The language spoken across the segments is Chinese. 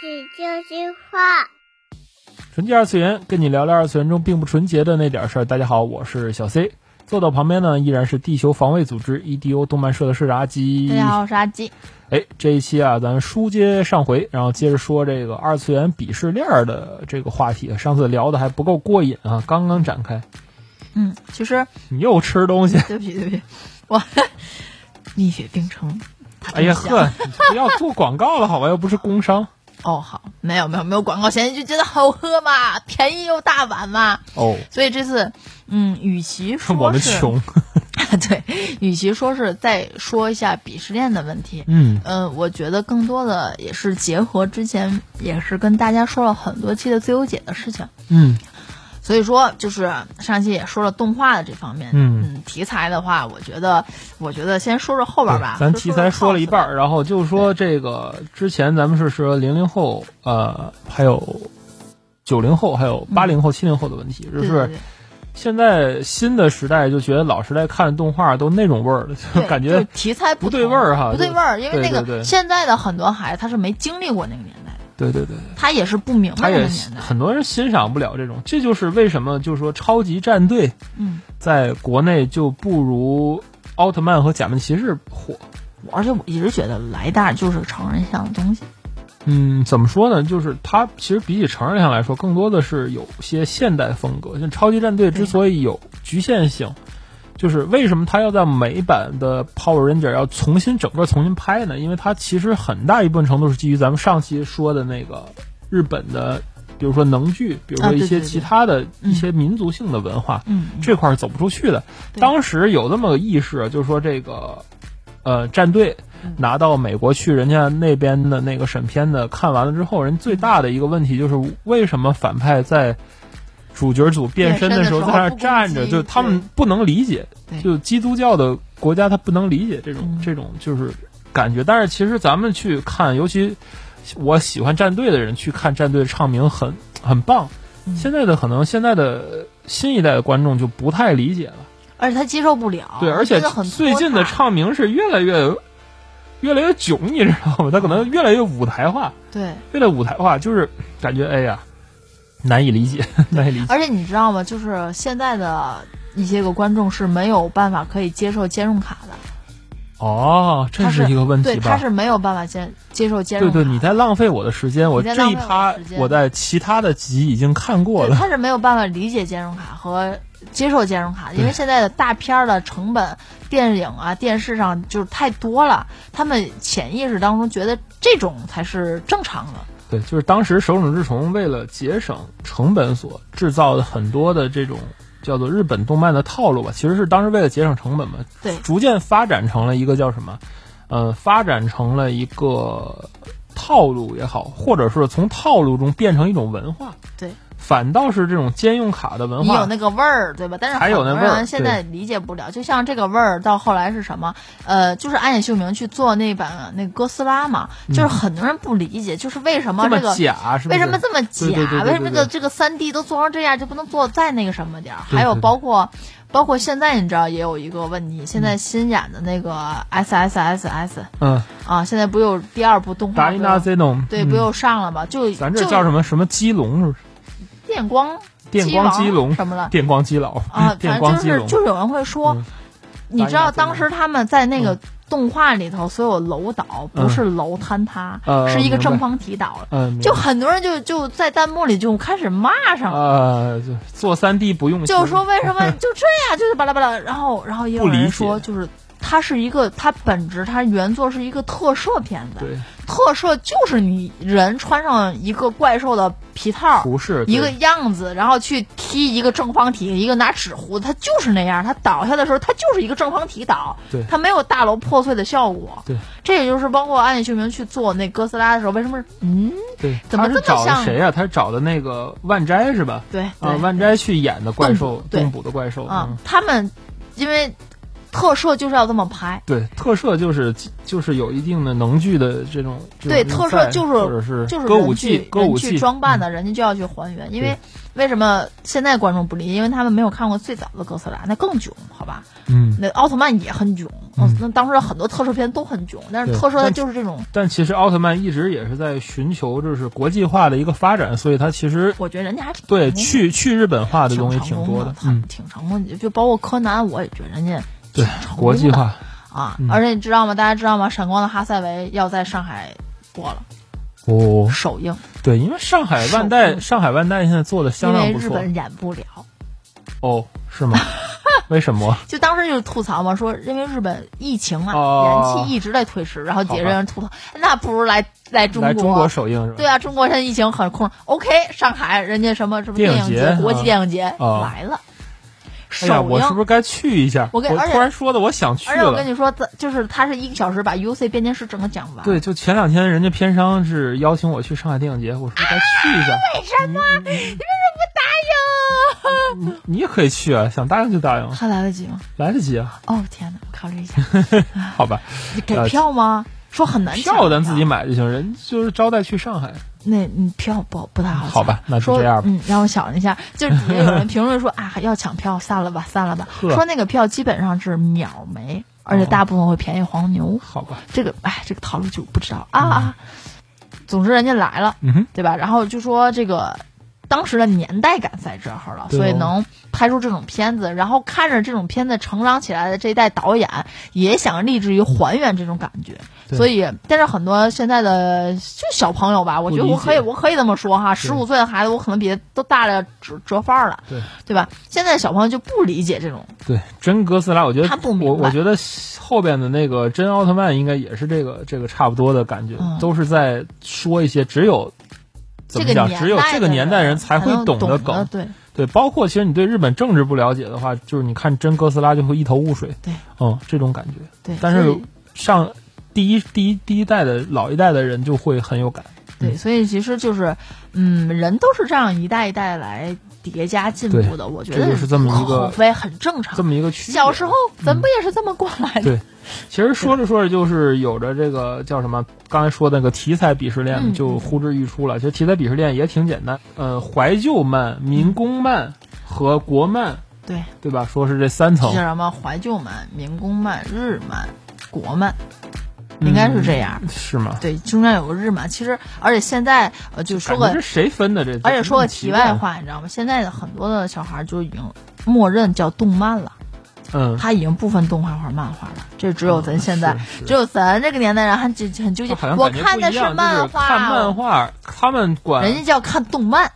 喜剧句话，纯洁二次元，跟你聊聊二次元中并不纯洁的那点事儿。大家好，我是小 C，坐到旁边呢依然是地球防卫组织 EDO 动漫社的社长阿基。大家好，我是阿基。哎，这一期啊，咱书接上回，然后接着说这个二次元鄙视链的这个话题。上次聊的还不够过瘾啊，刚刚展开。嗯，其实你又吃东西？对不起，对不起，我 蜜雪冰城。哎呀呵，不要做广告了好吧？又不是工商。哦，好，没有没有没有广告，嫌疑就觉得好喝嘛，便宜又大碗嘛。哦，所以这次，嗯，与其 说我们穷，对，与其说是再说一下鄙视链的问题，嗯嗯，我觉得更多的也是结合之前也是跟大家说了很多期的自由姐的事情。嗯，所以说，就是上期也说了动画的这方面，嗯。题材的话，我觉得，我觉得先说说后边吧。咱题材说了一半儿，然后就说这个之前咱们是说零零后，呃，还有九零后，还有八零后、七零后的问题，就是现在新的时代就觉得老时代看动画都那种味儿了，就感觉题材不对味儿哈不对味儿，因为那个现在的很多孩子他是没经历过那个年代的，对对对，他也是不明白那个年代。很多人欣赏不了这种，这就是为什么就是说超级战队嗯，在国内就不如奥特曼和假面骑士火。而且我一直觉得莱大就是成人向的东西。嗯，怎么说呢？就是它其实比起成人向来说，更多的是有些现代风格。像超级战队之所以有局限性，就是为什么他要在美版的 Power Ranger 要重新整个重新拍呢？因为它其实很大一部分程度是基于咱们上期说的那个日本的，比如说能剧，比如说一些其他的嗯一些民族性的文化，嗯，这块儿走不出去的。对当时有那么个意识，就是说这个，呃，战队嗯拿到美国去，人家那边的那个审片的看完了之后，人最大的一个问题就是为什么反派在主角组变身的时候在那站着，就他们不能理解，对就基督教的国家他不能理解这种、嗯这种就是感觉。但是其实咱们去看，尤其我喜欢战队的人去看战队唱名很很棒。嗯现在的可能现在的新一代的观众就不太理解了。而且他接受不了。对，而且最近的唱名是越来越越来越囧，你知道吗？他可能越来越舞台化，对，越来越舞台化，就是感觉哎呀难以理解，难以理解。而且你知道吗？就是现在的一些个观众是没有办法可以接受兼容卡的，哦，这是一个问，题吧？他是没有办法接接受兼容卡。对对，你在浪费我的时间。我在这一趴我在其他的集已经看过，了。他是没有办法理解兼容卡和接受兼容卡的，因为现在的大片儿的成本，电影啊、电视上就是太多了，他们潜意识当中觉得这种才是正常的。对，就是当时手冢治虫为了节省成本所制造的很多的这种叫做日本动漫的套路吧，其实是当时为了节省成本嘛，对逐渐发展成了一个叫什么，呃，发展成了一个套路也好，或者是从套路中变成一种文化，对，反倒是这种兼用卡的文化，你有那个味儿，对吧？但是还有很多那味现在理解不了，就像这个味儿到后来是什么？呃，就是安野秀明去做那版那个哥斯拉嘛，就是很多人不理解，就是为什么嗯这个。假？为什么这么假？为什么这个这个三 D 都做成这样，就不能做再那个什么点儿？还有包括包括现在你知道也有一个问题，现在新演的那个 S S S S 嗯，啊，现在不有第二部动画达伊纳对，嗯不又上了吗？就咱这就叫什么什么基隆是不是？电光电光基龙什么了？电光基佬啊，电 反正就是就是有人会说，嗯。你知道当时他们在那个嗯。动画里头，所有楼倒不是楼坍塌，呃是一个正方体倒了。就很多人就就在弹幕里就开始骂上了，做三 D 不用，就是说为什么就这样，就是巴拉巴拉，然后然后也有人说就是。它是一个，它本质，它原作是一个特摄片子，对。特摄就是你人穿上一个怪兽的皮套，不是一个样子，然后去踢一个正方体，一个拿纸糊，它就是那样。它倒下的时候，它就是一个正方体倒，对。它没有大楼破碎的效果。对，这也就是包括安野秀明去做那哥斯拉的时候，为什么嗯，对，怎么这么像？谁呀、他是找的那个万斋是吧？对啊，对。万斋去演的怪兽，对。动捕的怪兽啊、嗯。他们因为特摄就是要这么拍，对，特摄就是就是有一定的能剧的这种对，特摄就是或者是就是歌舞人去伎歌舞人去伎装扮的，人家就要去还原。因为为什么现在观众不理解？因为他们没有看过最早的哥斯拉，那更囧，好吧？嗯那奥特曼也很囧，嗯，那当时很多特摄片都很囧，但是特摄它就是这种，但其实奥特曼一直也是在寻求就是国际化的一个发展，所以它其实我觉得人家还挺对去去日本化的东西挺多的，，挺成功的。就包括柯南，我也觉得人家对国际化，啊。嗯而且你知道吗？大家知道吗？闪光的哈塞维要在上海播了哦，首映，对，因为上海万代，上海万代现在做的因相当不错为日本演不了。哦，是吗？为什么？就当时就是吐槽嘛，说因为日本疫情啊，哦人气一直在推迟，然后几个人吐槽，那不如来来中国。来中国首映是吧？对啊，中国现在疫情很控制。OK，上海人家什么什么电电影影节啊国际电影节啊来了，哎呀，我是不是该去一下？我突然说的，我想去了而且我跟。你说，就是他是一个小时把 UC 编年史整个讲完。对，就前两天人家片商是邀请我去上海电影节，我说该去一下。为什么？你为什么不答应？你你也可以去啊，想答应就答应，还来得及吗？来得及啊，哦天哪，我考虑一下，好吧？你给呃票吗？说很难抢票咱自己买就行，人就是招待去上海。那嗯票不不太好抢好吧那就说这样吧嗯，让我想一下，就是底下有人评论说啊，要抢票，散了吧，散了吧。说那个票基本上是秒没，而且大部分会便宜黄牛。好吧，这个哎，这个套路就不知道啊啊。总之人家来了，嗯，对吧？然后就说这个当时的年代感在这儿了，哦。所以能拍出这种片子，然后看着这种片子成长起来的这一代导演，也想立志于还原这种感觉。对。所以，但是很多现在的就小朋友吧，我觉得我可以，我可以这么说哈，十五岁的孩子，我可能比他都大了折折范儿了，对。对吧？现在小朋友就不理解这种，对，真哥斯拉，我觉得他不明白。我我觉得后边的那个真奥特曼应该也是这个这个差不多的感觉，嗯。都是在说一些只有怎么讲，只有这个年代人才会懂懂的梗。对对，包括其实你对日本政治不了解的话，就是你看真哥斯拉就会一头雾水。对，嗯，这种感觉。对，但是上第一第一第一代的老一代的人就会很有感。对，所以其实就是，嗯，人都是这样一代一代来叠加进步的。我觉得这就是这么一个口碑很正常。这么一个。小时候咱不也是这么过来的？对，其实说着说着就是有着这个叫什么，刚才说那个题材鄙视链嗯就呼之欲出了。其实题材鄙视链也挺简单，呃，怀旧漫、民工漫和国漫，对，对吧？说是这三层这叫，什么怀旧漫、民工漫、日漫、国漫，应该是这样。嗯是吗？对，中间有个日嘛，其实而且现在呃，就说个谁分的这？而且说个题外话，你知道吗？现在的很多的小孩就已经默认叫动漫了，嗯，他已经不分动画或者漫画了，这只有咱现在。只有咱这个年代人还很很纠结，我看的是漫画，看漫画，他们管人家叫看动漫，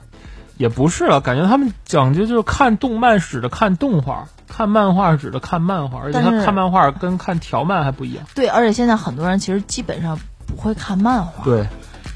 也不是了，感觉他们讲究就是看动漫指的看动画，看漫画指的看漫画，而且他看漫画跟看条漫还不一样。对，而且现在很多人其实基本上不会看漫画，对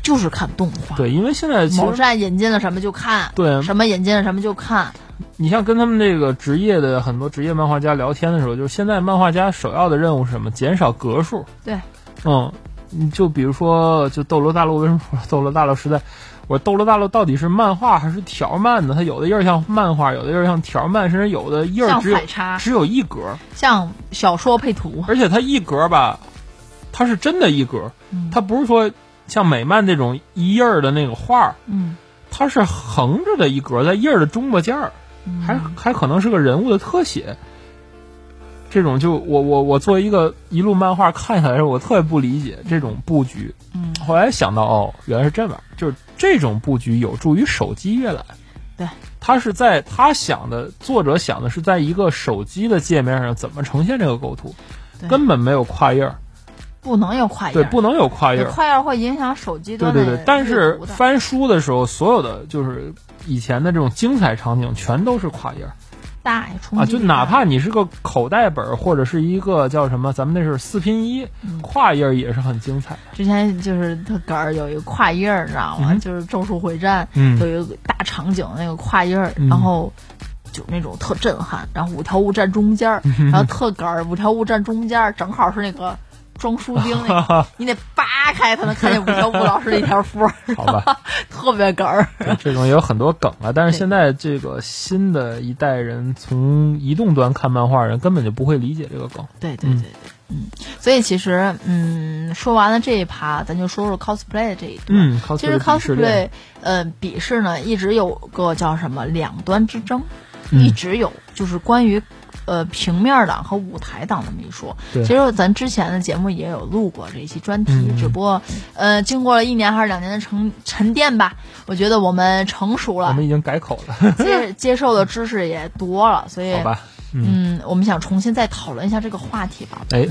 就是看动画。对，因为现在某站引进了什么就看，对什么引进了什么就看，你像跟他们这个职业的很多职业漫画家聊天的时候，就是现在漫画家首要的任务是什么？减少格数。对，嗯，你就比如说，就《斗罗大陆》为什么说《斗罗大陆》时代？我《斗罗大陆》到底是漫画还是条漫呢？它有的页儿像漫画，有的页儿像条漫，甚至有的页儿只有，只有一格，像小说配图，而且它一格吧，它是真的一格，嗯。它不是说像美漫这种一页儿的那个画儿，嗯，它是横着的一格，在页儿的中巴间儿。嗯。还还可能是个人物的特写。这种就我我我作为一个一路漫画看下来的时候，我特别不理解这种布局。嗯，后来想到哦，原来是这样，就是这种布局有助于手机阅览。对，他是在他想的作者想的是在一个手机的界面上怎么呈现这个构图，根本没有跨页儿，不能有跨页对，不能有跨页儿。跨页儿会影响手机端的对对对，但阅是读翻书的时候，所有的就是以前的这种精彩场景全都是跨页儿。大呀，冲啊，就哪怕你是个口袋本儿，或者是一个叫什么，咱们那是四拼一，嗯跨页儿也是很精彩的。之前就是特哏儿有一个跨页儿，你知道吗？嗯就是《咒术回战》嗯有一个大场景那个跨页然后就那种特震撼，然后五条悟站中间儿，嗯然后特杆儿，五条悟站中间儿正好是那个装书钉那个，你得扒开才能看见五条悟老师的一条幅，好吧，特别哏儿。这种也有很多梗啊。但是现在这个新的一代人，从移动端看漫画人根本就不会理解这个梗。嗯对对对对，嗯，所以其实嗯，说完了这一趴，咱就说说 cosplay 这一段。嗯其实，cosplay 呃，鄙视呢一直有个叫什么两端之争，嗯一直有，就是关于呃平面党和舞台党这么一说。其实咱之前的节目也有录过这一期专题，嗯只不过呃经过了一年还是两年的沉沉淀吧，我觉得我们成熟了我们，已经改口了，接接受的知识也多了，所以好吧？嗯，嗯，我们想重新再讨论一下这个话题吧。哎，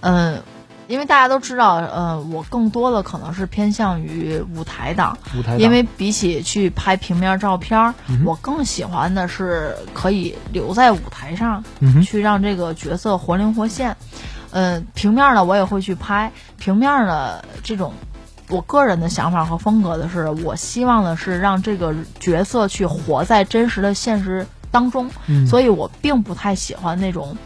嗯，因为大家都知道，呃，我更多的可能是偏向于舞台档，舞台档因为比起去拍平面照片我更喜欢的是可以留在舞台上，嗯去让这个角色活灵活现。嗯、平面呢我也会去拍，平面的这种。我个人的想法和风格的是，我希望的是让这个角色去活在真实的现实当中，嗯所以我并不太喜欢那种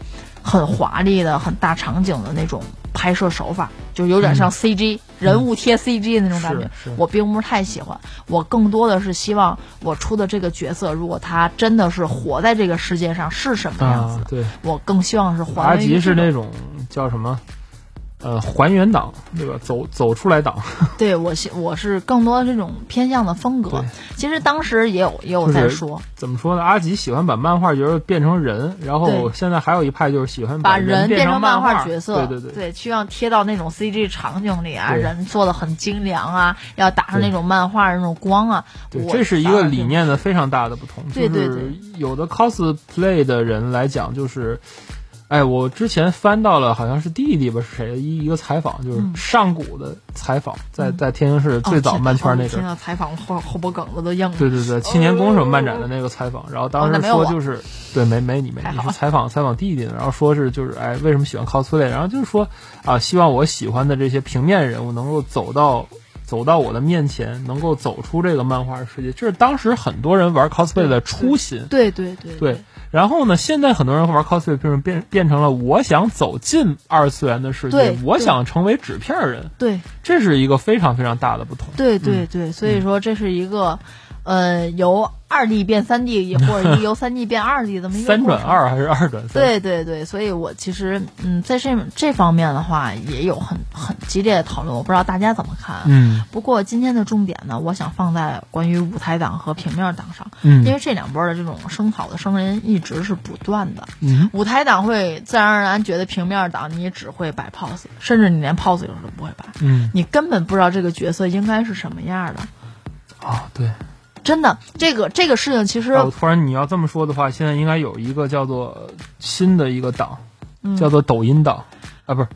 很华丽的、很大场景的那种拍摄手法，就有点像 CG、人物贴 CG 的那种感觉我并不是太喜欢。我更多的是希望我出的这个角色，如果他真的是活在这个世界上是什么样子的，，啊对，我更希望是还阿吉是那种叫什么？呃，还原党，对吧？走走出来党，对我是我是更多的这种偏向的风格。其实当时也有也有就是在说，怎么说呢？阿吉喜欢把漫画角色变成人，然后现在还有一派就是喜欢把人变成漫画角色，对对对，希望贴到那种 CG 场景里啊，人做的很精良啊，要打上那种漫画那种光啊。对，这是一个理念的非常大的不同。对对就是有的 cosplay 的人来讲，就是，哎，我之前翻到了，好像是弟弟吧，是谁的一一个采访，就是嗯上古的采访，在嗯在天津市最早漫圈那阵儿。哦听到采访后后脖梗子都硬了。对对对，青年宫什么漫展的那个采访，然后当时说就是，对，没没你没你是采访采访弟弟的，然后说是就是哎为什么喜欢 cosplay，然后就是说啊希望我喜欢的这些平面人物能够走到走到我的面前，能够走出这个漫画世界，这是当时很多人玩 cosplay 的初心。对对对对，然后呢，现在很多人玩 cosplay 变变变成了我想走进二次元的世界对，我想成为纸片人，对这是一个非常非常大的不同。对对对，所以说这是一个。呃，由二 D 变三 D，或者由三 D 变二 D 这么一个三转二还是二转三？对对对，所以我其实嗯，在这这方面的话，也有很很激烈的讨论，我不知道大家怎么看。嗯不过今天的重点呢，我想放在关于舞台党和平面党上，嗯，因为这两波的这种声讨的声音一直是不断的。嗯舞台党会自然而然觉得平面党你只会摆 pose，甚至你连 pose 有时候都不会摆，嗯你根本不知道这个角色应该是什么样的。啊，对。真的，这个这个事情其实、哦，突然你要这么说的话，现在应该有一个叫做新的一个党，嗯叫做抖音党，啊，不是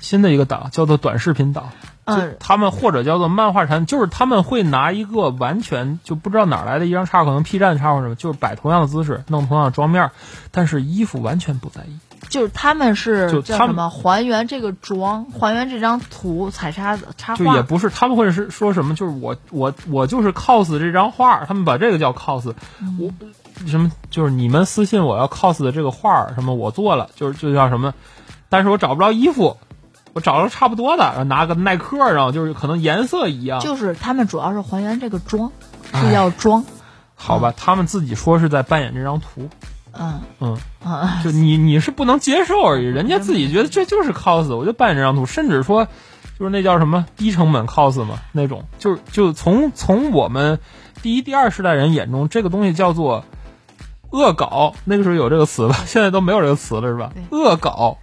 新的一个档，叫做短视频档。嗯他们或者叫做漫画产，就是他们会拿一个完全就不知道哪儿来的一张插画，可能 P 站的插画什么，就是摆同样的姿势，弄同样的妆面儿，但是衣服完全不在意。就是他们是就他们叫什么还原这个妆，还原这张图彩插插画。就也不是，他们会是说什么，就是我我我就是 cos 这张画儿，他们把这个叫 cos，、我什么就是你们私信我要 cos 的这个画儿，什么我做了，就是就叫什么，但是我找不着衣服，我找着差不多的，然后拿个耐克，然后就是可能颜色一样，就是他们主要是还原这个妆，哎是要妆。好吧，他们自己说是在扮演这张图，嗯。嗯，啊，就你你是不能接受而已，人家自己觉得这就是 cos，我就扮演这张图，甚至说就是那叫什么低成本 cos 嘛那种，就是就从从我们第一、第二世代人眼中，这个东西叫做恶搞，那个时候有这个词吧，现在都没有这个词了是吧？恶搞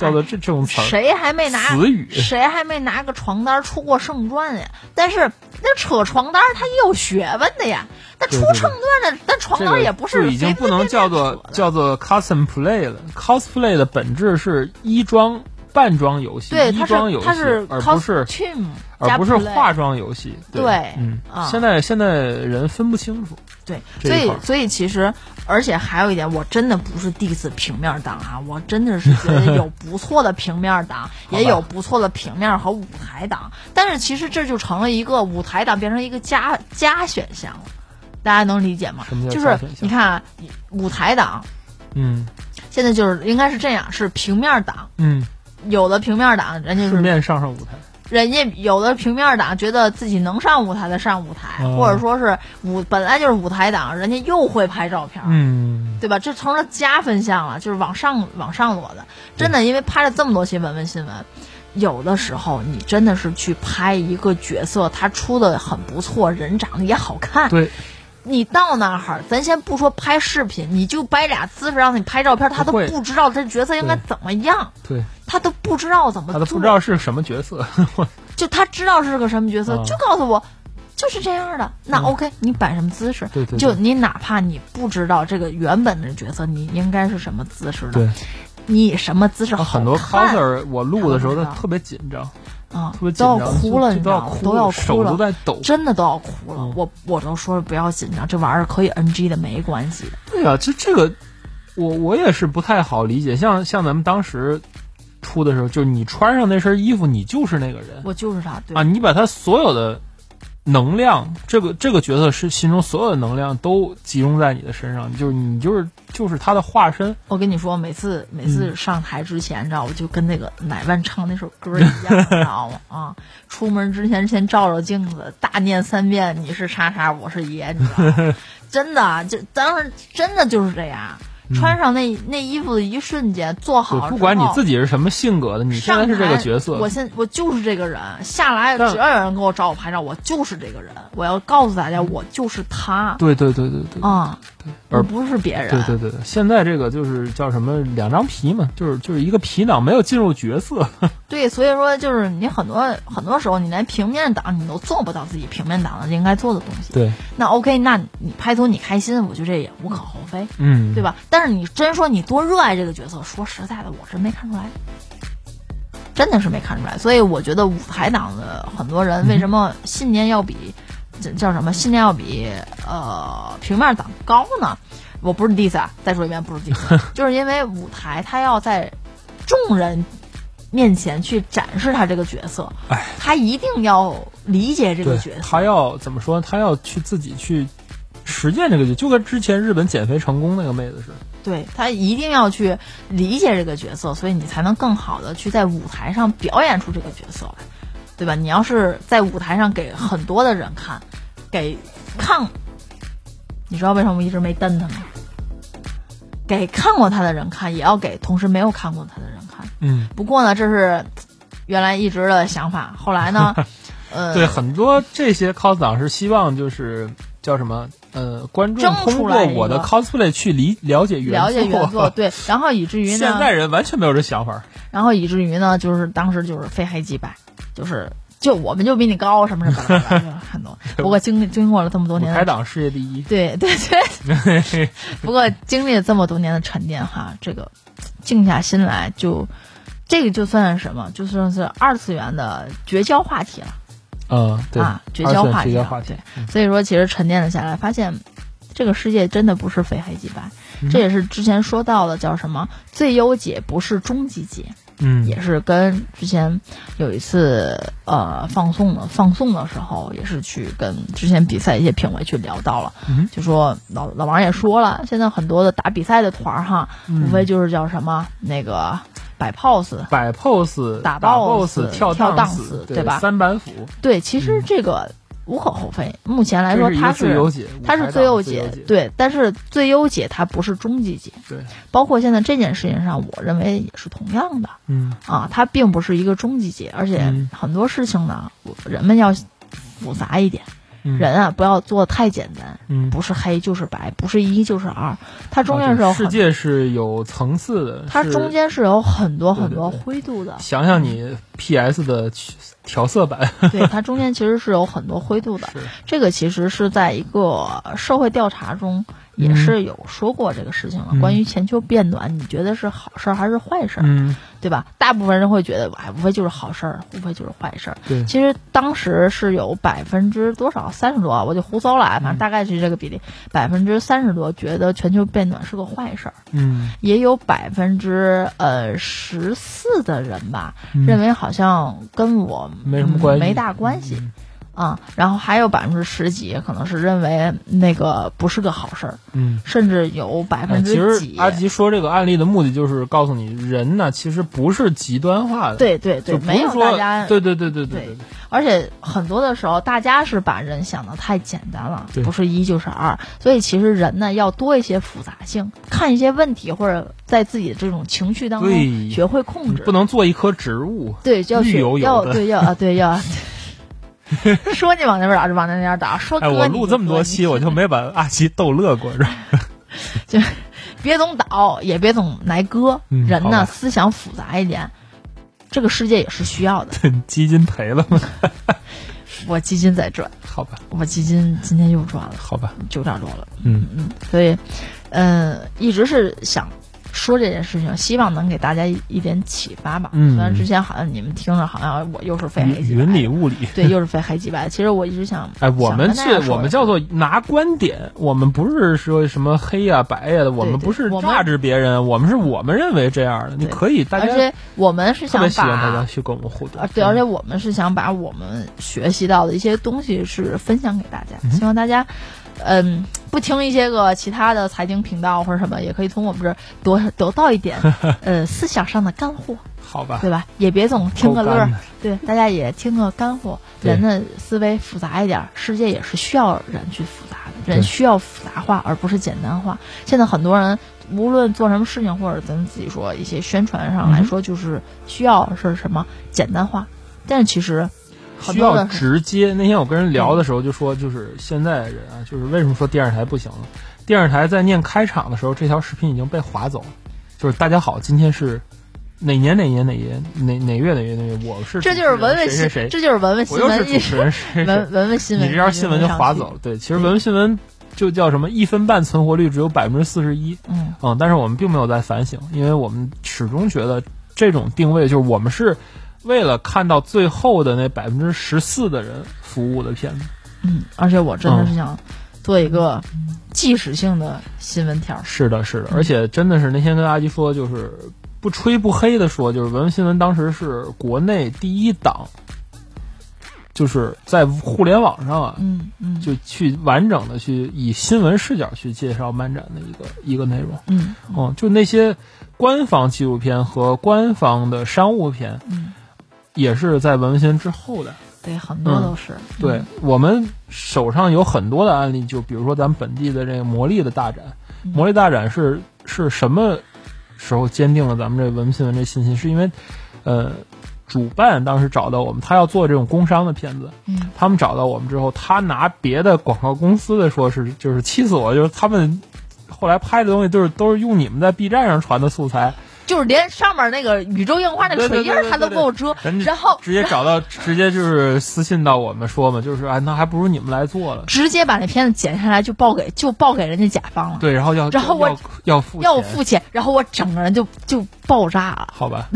叫做这这种词儿，谁还没拿词语谁还没拿个床单出过圣传呀？但是那扯床单它也有学问的呀。那出圣传的，那床这个单也不就是已经不能叫做叫做 cosplay 了，cosplay 的本质是衣装扮装游戏，对，它衣装游戏，是它是而不是 costume 而加不是化妆游戏。对嗯啊现在现在人分不清楚。对，所以所以其实，而且还有一点，我真的不是 diss 平面党啊，我真的是觉得有 不错的平面党，也有不错的平面和舞台党，但是其实这就成了一个舞台党变成一个加加选项了，大家能理解吗就是你看啊，舞台党嗯现在就是应该是这样，是平面党，嗯，有的平面党人家是顺便上上舞台。人家有的平面党觉得自己能上舞台的上舞台，哦或者说是舞本来就是舞台党，人家又会拍照片，嗯，对吧？这成了加分项了，就是往上往上摞的。真的，因为拍了这么多期文文新闻，有的时候你真的是去拍一个角色，他出的很不错，人长得也好看，对，你到那儿，咱先不说拍视频，你就摆俩姿势让你拍照片，他都不知道这角色应该怎么样，对，他都不知道怎么做，他都不知道是什么角色。就他知道是个什么角色，啊就告诉我。就是这样的，那嗯 OK，、你摆什么姿势？对对对就你哪怕你不知道这个原本的角色，你应该是什么姿势的，对，你以什么姿势好看？很多 coser 我录的时候他特别紧张，啊特别，紧都要，哭了，你知道吗？都要哭手了，都在抖。真的都要哭了。嗯我我都说不要紧张，这玩意儿可以 NG 的，没关系。对啊，这这个我我也是不太好理解。像像咱们当时出的时候，就是你穿上那身衣服，你就是那个人我就是他，对啊，你把他所有的能量，这个这个角色是心中所有的能量都集中在你的身上，就是你就是就是他的化身。我跟你说，每次每嗯次上台之前，你知道，我就跟那个乃万唱那首歌一样，你知道吗？啊，出门之前先照照镜子，大念三遍：“你是叉叉，我是爷。”你知道吗？真的，就当时真的就是这样。穿上那那衣服的一瞬间，做好不管你自己是什么性格的，你现在是这个角色。我，现我就是这个人，下来只要有人给我找我拍照，我就是这个人，我要告诉大家，我就是他。对对对对对，啊，而不是别人。对对对，对。现在这个就是叫什么两张皮嘛，就是就是一个皮囊，没有进入角色。对，所以说就是你很多很多时候，你连平面档你都做不到自己平面档的应该做的东西。对，那 OK，那你拍图你开心，我觉得这也无可厚非，嗯，对吧？但是你真说你多热爱这个角色，说实在的，我真没看出来，真的是没看出来。所以我觉得舞台党的很多人为什么信念要比这叫什么信念要比呃平面党高呢？我不是 diss 啊，再说一遍不是 diss，就是因为舞台它要在众人面前去展示他这个角色，哎，他一定要理解这个角色，他要怎么说？他要去自己去实践这个角，就跟之前日本减肥成功那个妹子似的。对他一定要去理解这个角色，所以你才能更好的去在舞台上表演出这个角色来，对吧？你要是在舞台上给很多的人看，给看，你知道为什么我一直没蹬他吗？给看过他的人看，也要给同时没有看过他的人看。嗯，不过呢，这是原来一直的想法，后来呢，呃，对，很多这些 cos 党是希望就是叫什么？呃，观众争通过我的 cosplay 去理了解原了解原作，对，然后以至于呢，现在人完全没有这想法。然后以至于呢，就是当时就是非黑即白，就是就我们就比你高什么什么的，就是很多。不过经历经过了这么多年的，台党世界第一。对对对，不过经历了这么多年的沉淀哈，这个静下心来就，这个就算是什么，就算是二次元的绝交话题了。啊，绝交话题，绝交话题嗯对，。所以说其实沉淀了下来，发现这个世界真的不是非黑即白，嗯这也是之前说到的叫什么最优解不是终极解，嗯，也是跟之前有一次呃放送的放送的时候，也是去跟之前比赛一些评委去聊到了，嗯。就说老老王也说了，现在很多的打比赛的团儿哈，嗯。无非就是叫什么那个摆 pose，摆 pose、打打 boss，跳跳档 dance，对对吧三板斧，对，其实这个无可厚非，目前来说它是最优解，它是最优解对，但是最优解它不是终极解，对，包括现在这件事情上，我认为也是同样的嗯。啊，它并不是一个终极解，而且嗯很多事情呢，我人们要复杂一点，嗯。人啊不要做太简单，嗯，不是黑就是白，不是一就是二，它中间是有啊世，界是有层次的，它中间是有很多很多灰度的，想想你 PS 的调色板，对，它中间其实是有很多灰度的。这个其实是在一个社会调查中也是有说过这个事情了。嗯关于全球变暖，你觉得是好事儿还是坏事儿，嗯，对吧？大部分人会觉得，哎，无非就是好事儿，无非就是坏事儿。对，其实当时是有百分之多少，三十多啊，我就胡诌了啊，反正大概是这个比例，百分之三十多觉得全球变暖是个坏事儿，嗯，也有百分之呃十四的人吧，嗯认为好像跟我没什么关系，没大关系。嗯啊、然后还有百分之十几可能是认为那个不是个好事儿，嗯。甚至有百哎分其实之几。阿吉说这个案例的目的就是告诉你，人呢其实不是极端化的，对对对，没有大家对对对对对而且很多的时候，大家是把人想的太简单了，不是一就是二，所以其实人呢要多一些复杂性，看一些问题或者在自己的这种情绪当中学会控制不，能做一棵植物，对，就要学绿油油的要对要啊对要 说你往那边倒就往那边倒，说哎，我录这么多期，我就没把阿奇逗乐过，是吧？就别总倒，也别总来割。人呢，思想复杂一点，这个世界也是需要的。基金赔了吗？我基金在赚，好吧，我基金今天又赚了好吧，九点多了。嗯嗯，所以，嗯、一直是想说这件事情，希望能给大家一一点启发吧。嗯虽然之前好像你们听着好像我又是非黑即白云里雾里。对，又是非黑即白。其实我一直想，哎，我们是我们叫做拿观点，我们不是说什么黑呀、白呀的，我们不是我们榨制别人，我们是我们认为这样的。你可以，大家而且我们是想特别喜欢大家把。去跟我们互动啊，。对，而且我们是想把我们学习到的一些东西是分享给大家，希望大家，嗯，不听一些个其他的财经频道或者什么，也可以从我们这儿得得到一点，呃，思想上的干货，好吧，对吧？也别总听个乐儿对，大家也听个干货。人的思维复杂一点儿，世界也是需要人去复杂的，人需要复杂化，而不是简单化。现在很多人无论做什么事情，或者咱自己说一些宣传上来嗯说，就是需要是什么简单化，但是其实很需要直接。那天我跟人聊的时候就说，就是现在人啊，就是为什么说电视台不行了？电视台在念开场的时候，这条视频已经被划走了。就是大家好，今天是哪年哪年哪年哪哪月哪月哪月，我是这就是文文新，谁谁谁，这就是文文我新又是主持人谁谁谁 文。文文新闻，你这条新闻就划走了。对，其实文文新闻就叫什么一分半存活率只有百分之四十一，嗯，嗯，但是我们并没有在反省，因为我们始终觉得这种定位就是我们是为了看到最后的那百分之十四的人服务的片子。嗯，而且我真嗯的是想做一个即时性的新闻条儿。是的，是的，而且真的是那天跟阿基说，就是不吹不黑的说，就是文文新闻当时是国内第一档，就是在互联网上啊，嗯嗯，就去完整的去以新闻视角去介绍漫展的一个一个内容。嗯嗯，就那些官方纪录片和官方的商务片，嗯，也是在文文新闻之后的。对，很多都是。对、嗯我们手上有很多的案例，就比如说咱们本地的这个魔力的大展，嗯魔力大展是是什么时候坚定了咱们这文新闻这信心？是因为，呃，主办当时找到我们，他要做这种工商的片子，嗯他们找到我们之后，他拿别的广告公司的说是就是气死我，就是他们后来拍的东西都是都是用你们在 B 站上传的素材，就是连上面那个宇宙樱花那个水印儿它都给我遮，然后直接找到，直接就是私信到我们说嘛，就是哎，那还不如你们来做了。直接把那片子剪下来就报给就报给人家甲方了，对，然后要然后我要要付要我钱付钱，然后我整个人就就爆炸了。好吧？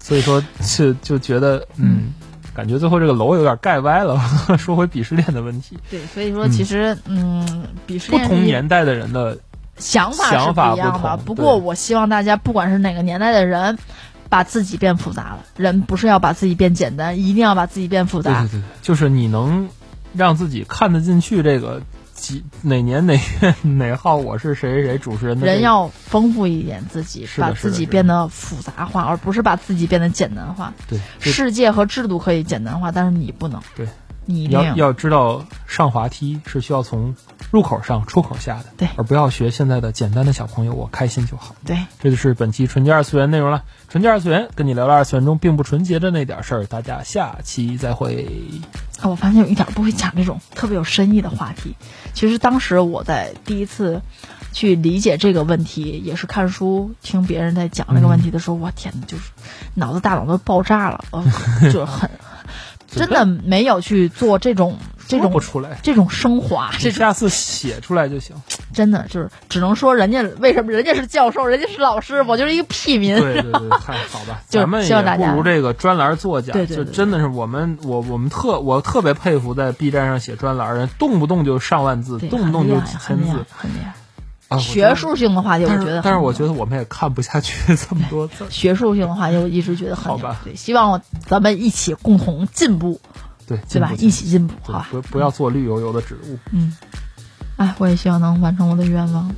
所以说就就觉得嗯，感觉最后这个楼有点盖歪了。说回鄙视链的问题，对，所以说其实嗯，鄙视不链是一同年代的人的想法是想法不一样的。不不过我希望大家不管是哪个年代的人，把自己变复杂了。人不是要把自己变简单，一定要把自己变复杂。对对对，就是你能让自己看得进去这个几哪年哪月哪号我是谁谁谁主持人的这个人要丰富一点自己，把自己变得复杂化，而不是把自己变得简单化。对世界和制度可以简单化，但是你不能。对，你要要知道上滑梯是需要从入口上出口下的，对而不要学现在的简单的小朋友，我开心就好。对。这就是本期纯洁二次元内容了。纯洁二次元跟你聊聊二次元中并不纯洁的那点事儿，大家下期再会。啊，我发现有一点不会讲这种特别有深意的话题。其实当时我在第一次去理解这个问题，也是看书听别人在讲这个问题的时候，我天呐，就是脑子大脑都爆炸了，呃，就是很真的没有去做这种这种不出来，这种升华，这下次写出来就行。真的就是只能说人家为什么人家是教授，人家是老师，我就是一个屁民。对对对，太好吧，就是咱们也不如这个专栏作家，对对对就真的是我们我我们特我特别佩服在 B 站上写专栏人，动不动就上万字，动不动就几千字很厉害，很厉害。啊！学术性的话题，我觉得但是我觉得我们也看不下去这么多。学术性的话题，我一直觉得很好吧对，希望咱们一起共同进步，对，对吧？一起进步，对好吧？不不要做绿油油的植物。嗯，哎，我也希望能完成我的愿望。